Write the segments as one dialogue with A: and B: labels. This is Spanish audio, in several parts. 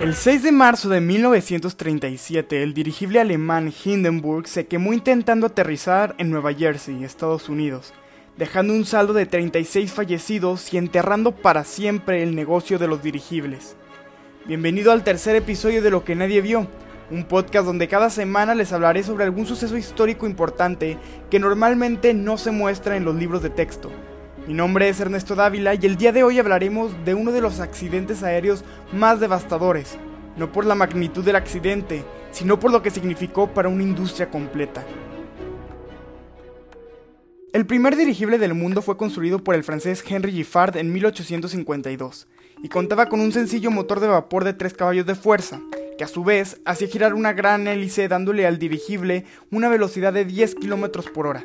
A: El 6 de marzo de 1937, el dirigible alemán Hindenburg se quemó intentando aterrizar en Nueva Jersey, Estados Unidos, dejando un saldo de 36 fallecidos y enterrando para siempre el negocio de los dirigibles. Bienvenido al tercer episodio de Lo que nadie vio, un podcast donde cada semana les hablaré sobre algún suceso histórico importante que normalmente no se muestra en los libros de texto. Mi nombre es Ernesto Dávila y el día de hoy hablaremos de uno de los accidentes aéreos más devastadores, no por la magnitud del accidente, sino por lo que significó para una industria completa. El primer dirigible del mundo fue construido por el francés Henry Giffard en 1852 y contaba con un sencillo motor de vapor de 3 caballos de fuerza, que a su vez hacía girar una gran hélice dándole al dirigible una velocidad de 10 km por hora.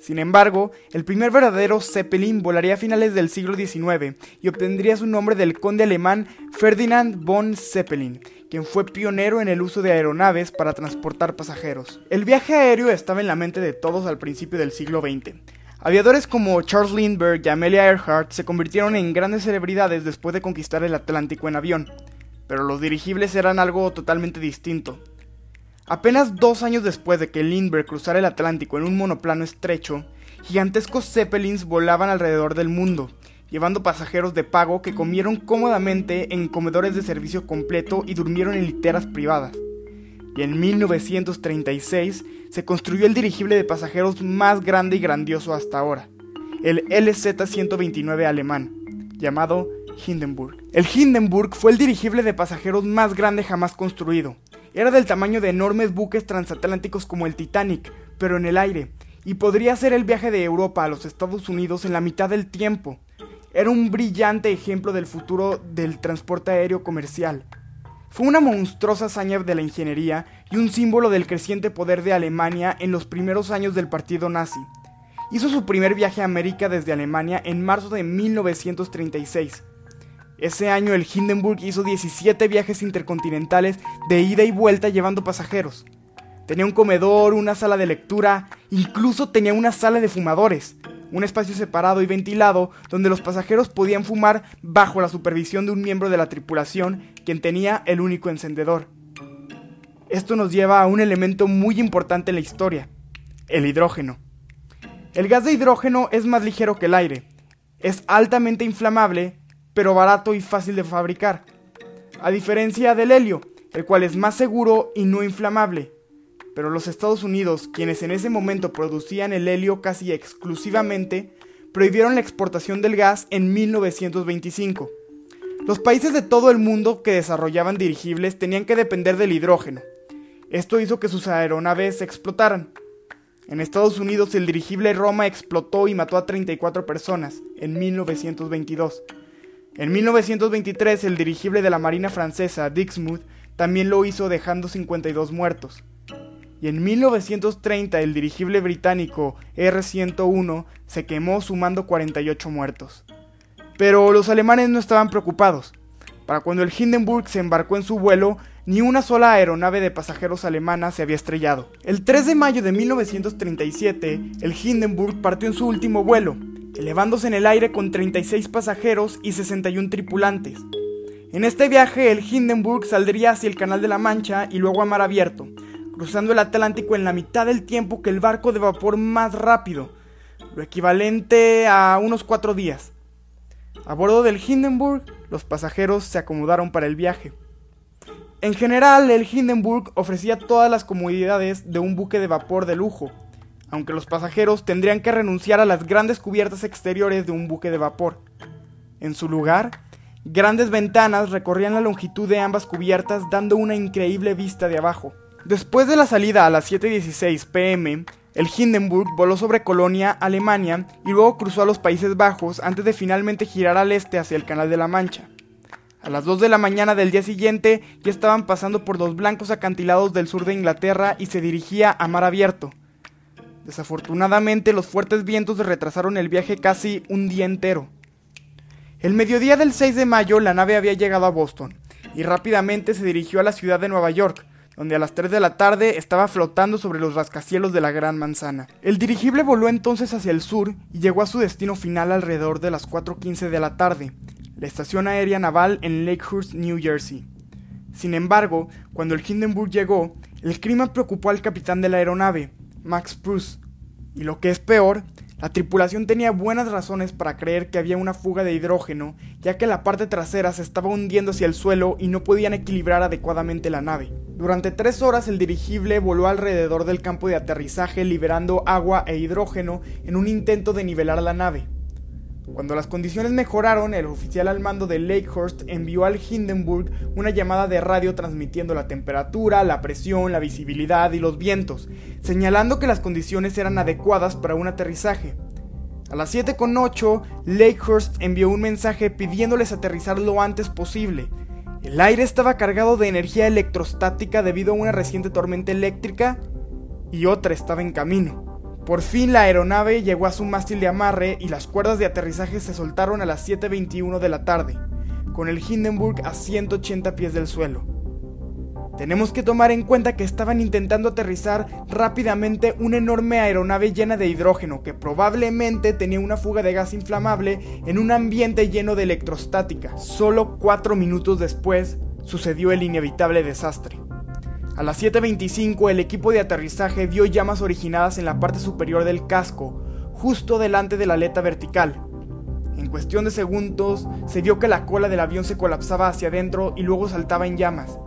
A: Sin embargo, el primer verdadero Zeppelin volaría a finales del siglo XIX y obtendría su nombre del conde alemán Ferdinand von Zeppelin, quien fue pionero en el uso de aeronaves para transportar pasajeros. El viaje aéreo estaba en la mente de todos al principio del siglo XX. Aviadores como Charles Lindbergh y Amelia Earhart se convirtieron en grandes celebridades después de conquistar el Atlántico en avión pero los dirigibles eran algo totalmente distinto. Apenas dos años después de que Lindbergh cruzara el Atlántico en un monoplano estrecho, gigantescos zeppelins volaban alrededor del mundo, llevando pasajeros de pago que comieron cómodamente en comedores de servicio completo y durmieron en literas privadas. Y en 1936 se construyó el dirigible de pasajeros más grande y grandioso hasta ahora, el LZ-129 alemán, llamado Hindenburg. El Hindenburg fue el dirigible de pasajeros más grande jamás construido. Era del tamaño de enormes buques transatlánticos como el Titanic, pero en el aire, y podría hacer el viaje de Europa a los Estados Unidos en la mitad del tiempo. Era un brillante ejemplo del futuro del transporte aéreo comercial. Fue una monstruosa hazaña de la ingeniería y un símbolo del creciente poder de Alemania en los primeros años del partido nazi. Hizo su primer viaje a América desde Alemania en marzo de 1936 ese año el Hindenburg hizo 17 viajes intercontinentales de ida y vuelta llevando pasajeros. Tenía un comedor, una sala de lectura, incluso tenía una sala de fumadores, un espacio separado y ventilado donde los pasajeros podían fumar bajo la supervisión de un miembro de la tripulación quien tenía el único encendedor. Esto nos lleva a un elemento muy importante en la historia, el hidrógeno. El gas de hidrógeno es más ligero que el aire, es altamente inflamable pero barato y fácil de fabricar, a diferencia del helio, el cual es más seguro y no inflamable. Pero los Estados Unidos, quienes en ese momento producían el helio casi exclusivamente, prohibieron la exportación del gas en 1925. Los países de todo el mundo que desarrollaban dirigibles tenían que depender del hidrógeno. Esto hizo que sus aeronaves explotaran. En Estados Unidos el dirigible Roma explotó y mató a 34 personas en 1922. En 1923 el dirigible de la Marina francesa Dixmude también lo hizo dejando 52 muertos. Y en 1930 el dirigible británico R-101 se quemó sumando 48 muertos. Pero los alemanes no estaban preocupados. Para cuando el Hindenburg se embarcó en su vuelo, ni una sola aeronave de pasajeros alemana se había estrellado. El 3 de mayo de 1937, el Hindenburg partió en su último vuelo, elevándose en el aire con 36 pasajeros y 61 tripulantes. En este viaje el Hindenburg saldría hacia el Canal de la Mancha y luego a mar abierto, cruzando el Atlántico en la mitad del tiempo que el barco de vapor más rápido, lo equivalente a unos cuatro días. A bordo del Hindenburg, los pasajeros se acomodaron para el viaje. En general, el Hindenburg ofrecía todas las comodidades de un buque de vapor de lujo, aunque los pasajeros tendrían que renunciar a las grandes cubiertas exteriores de un buque de vapor. En su lugar, grandes ventanas recorrían la longitud de ambas cubiertas dando una increíble vista de abajo. Después de la salida a las 7.16 pm, el Hindenburg voló sobre Colonia, Alemania, y luego cruzó a los Países Bajos antes de finalmente girar al este hacia el Canal de la Mancha. A las 2 de la mañana del día siguiente ya estaban pasando por los blancos acantilados del sur de Inglaterra y se dirigía a mar abierto, Desafortunadamente, los fuertes vientos retrasaron el viaje casi un día entero. El mediodía del 6 de mayo, la nave había llegado a Boston y rápidamente se dirigió a la ciudad de Nueva York, donde a las 3 de la tarde estaba flotando sobre los rascacielos de la Gran Manzana. El dirigible voló entonces hacia el sur y llegó a su destino final alrededor de las 4.15 de la tarde, la estación aérea naval en Lakehurst, New Jersey. Sin embargo, cuando el Hindenburg llegó, el crimen preocupó al capitán de la aeronave, Max Bruce, y lo que es peor, la tripulación tenía buenas razones para creer que había una fuga de hidrógeno, ya que la parte trasera se estaba hundiendo hacia el suelo y no podían equilibrar adecuadamente la nave. Durante tres horas el dirigible voló alrededor del campo de aterrizaje liberando agua e hidrógeno en un intento de nivelar la nave. Cuando las condiciones mejoraron, el oficial al mando de Lakehurst envió al Hindenburg una llamada de radio transmitiendo la temperatura, la presión, la visibilidad y los vientos, señalando que las condiciones eran adecuadas para un aterrizaje. A las 7.8, Lakehurst envió un mensaje pidiéndoles aterrizar lo antes posible. El aire estaba cargado de energía electrostática debido a una reciente tormenta eléctrica y otra estaba en camino. Por fin la aeronave llegó a su mástil de amarre y las cuerdas de aterrizaje se soltaron a las 7.21 de la tarde, con el Hindenburg a 180 pies del suelo. Tenemos que tomar en cuenta que estaban intentando aterrizar rápidamente una enorme aeronave llena de hidrógeno que probablemente tenía una fuga de gas inflamable en un ambiente lleno de electrostática. Solo cuatro minutos después sucedió el inevitable desastre. A las 7.25 el equipo de aterrizaje vio llamas originadas en la parte superior del casco, justo delante de la aleta vertical. En cuestión de segundos se vio que la cola del avión se colapsaba hacia adentro y luego saltaba en llamas.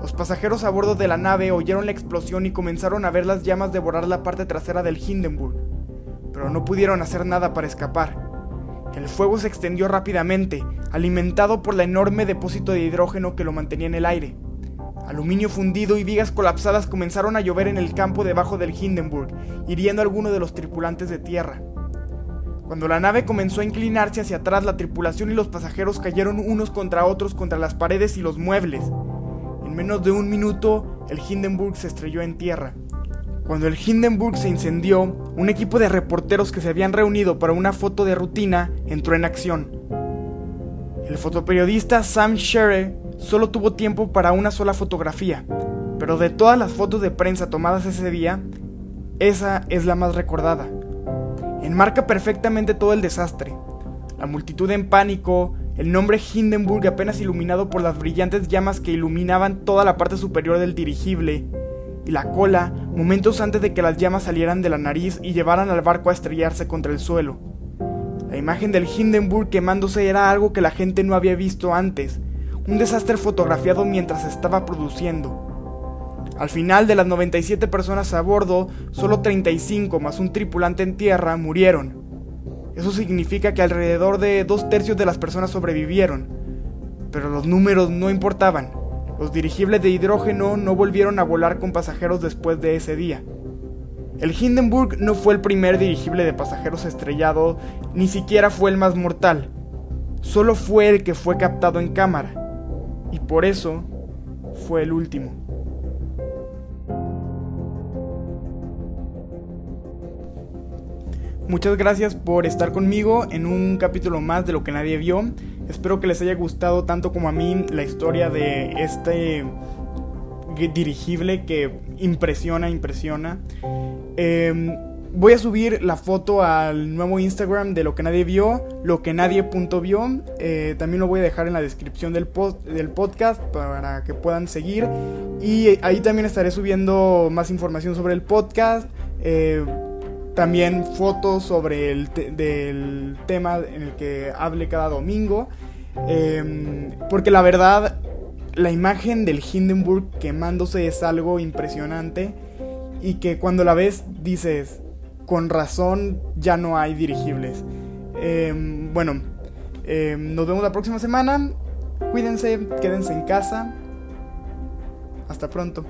A: Los pasajeros a bordo de la nave oyeron la explosión y comenzaron a ver las llamas devorar la parte trasera del Hindenburg, pero no pudieron hacer nada para escapar. El fuego se extendió rápidamente, alimentado por el enorme depósito de hidrógeno que lo mantenía en el aire. Aluminio fundido y vigas colapsadas comenzaron a llover en el campo debajo del Hindenburg, hiriendo a alguno de los tripulantes de tierra. Cuando la nave comenzó a inclinarse hacia atrás, la tripulación y los pasajeros cayeron unos contra otros contra las paredes y los muebles. En menos de un minuto, el Hindenburg se estrelló en tierra. Cuando el Hindenburg se incendió, un equipo de reporteros que se habían reunido para una foto de rutina entró en acción. El fotoperiodista Sam Sherry solo tuvo tiempo para una sola fotografía, pero de todas las fotos de prensa tomadas ese día, esa es la más recordada. Enmarca perfectamente todo el desastre. La multitud en pánico, el nombre Hindenburg apenas iluminado por las brillantes llamas que iluminaban toda la parte superior del dirigible, y la cola momentos antes de que las llamas salieran de la nariz y llevaran al barco a estrellarse contra el suelo. La imagen del Hindenburg quemándose era algo que la gente no había visto antes, un desastre fotografiado mientras estaba produciendo. Al final de las 97 personas a bordo, solo 35 más un tripulante en tierra murieron. Eso significa que alrededor de dos tercios de las personas sobrevivieron, pero los números no importaban. Los dirigibles de hidrógeno no volvieron a volar con pasajeros después de ese día. El Hindenburg no fue el primer dirigible de pasajeros estrellado, ni siquiera fue el más mortal. Solo fue el que fue captado en cámara y por eso fue el último. Muchas gracias por estar conmigo en un capítulo más de lo que nadie vio. Espero que les haya gustado tanto como a mí la historia de este dirigible que impresiona, impresiona. Eh, Voy a subir la foto al nuevo Instagram de lo que nadie vio, lo que nadie punto vio. Eh, también lo voy a dejar en la descripción del, del podcast para que puedan seguir. Y ahí también estaré subiendo más información sobre el podcast. Eh, también fotos sobre el del tema en el que hable cada domingo. Em, porque la verdad, la imagen del Hindenburg quemándose es algo impresionante. Y que cuando la ves dices, con razón ya no hay dirigibles. Em, bueno, em, nos vemos la próxima semana. Cuídense, quédense en casa. Hasta pronto.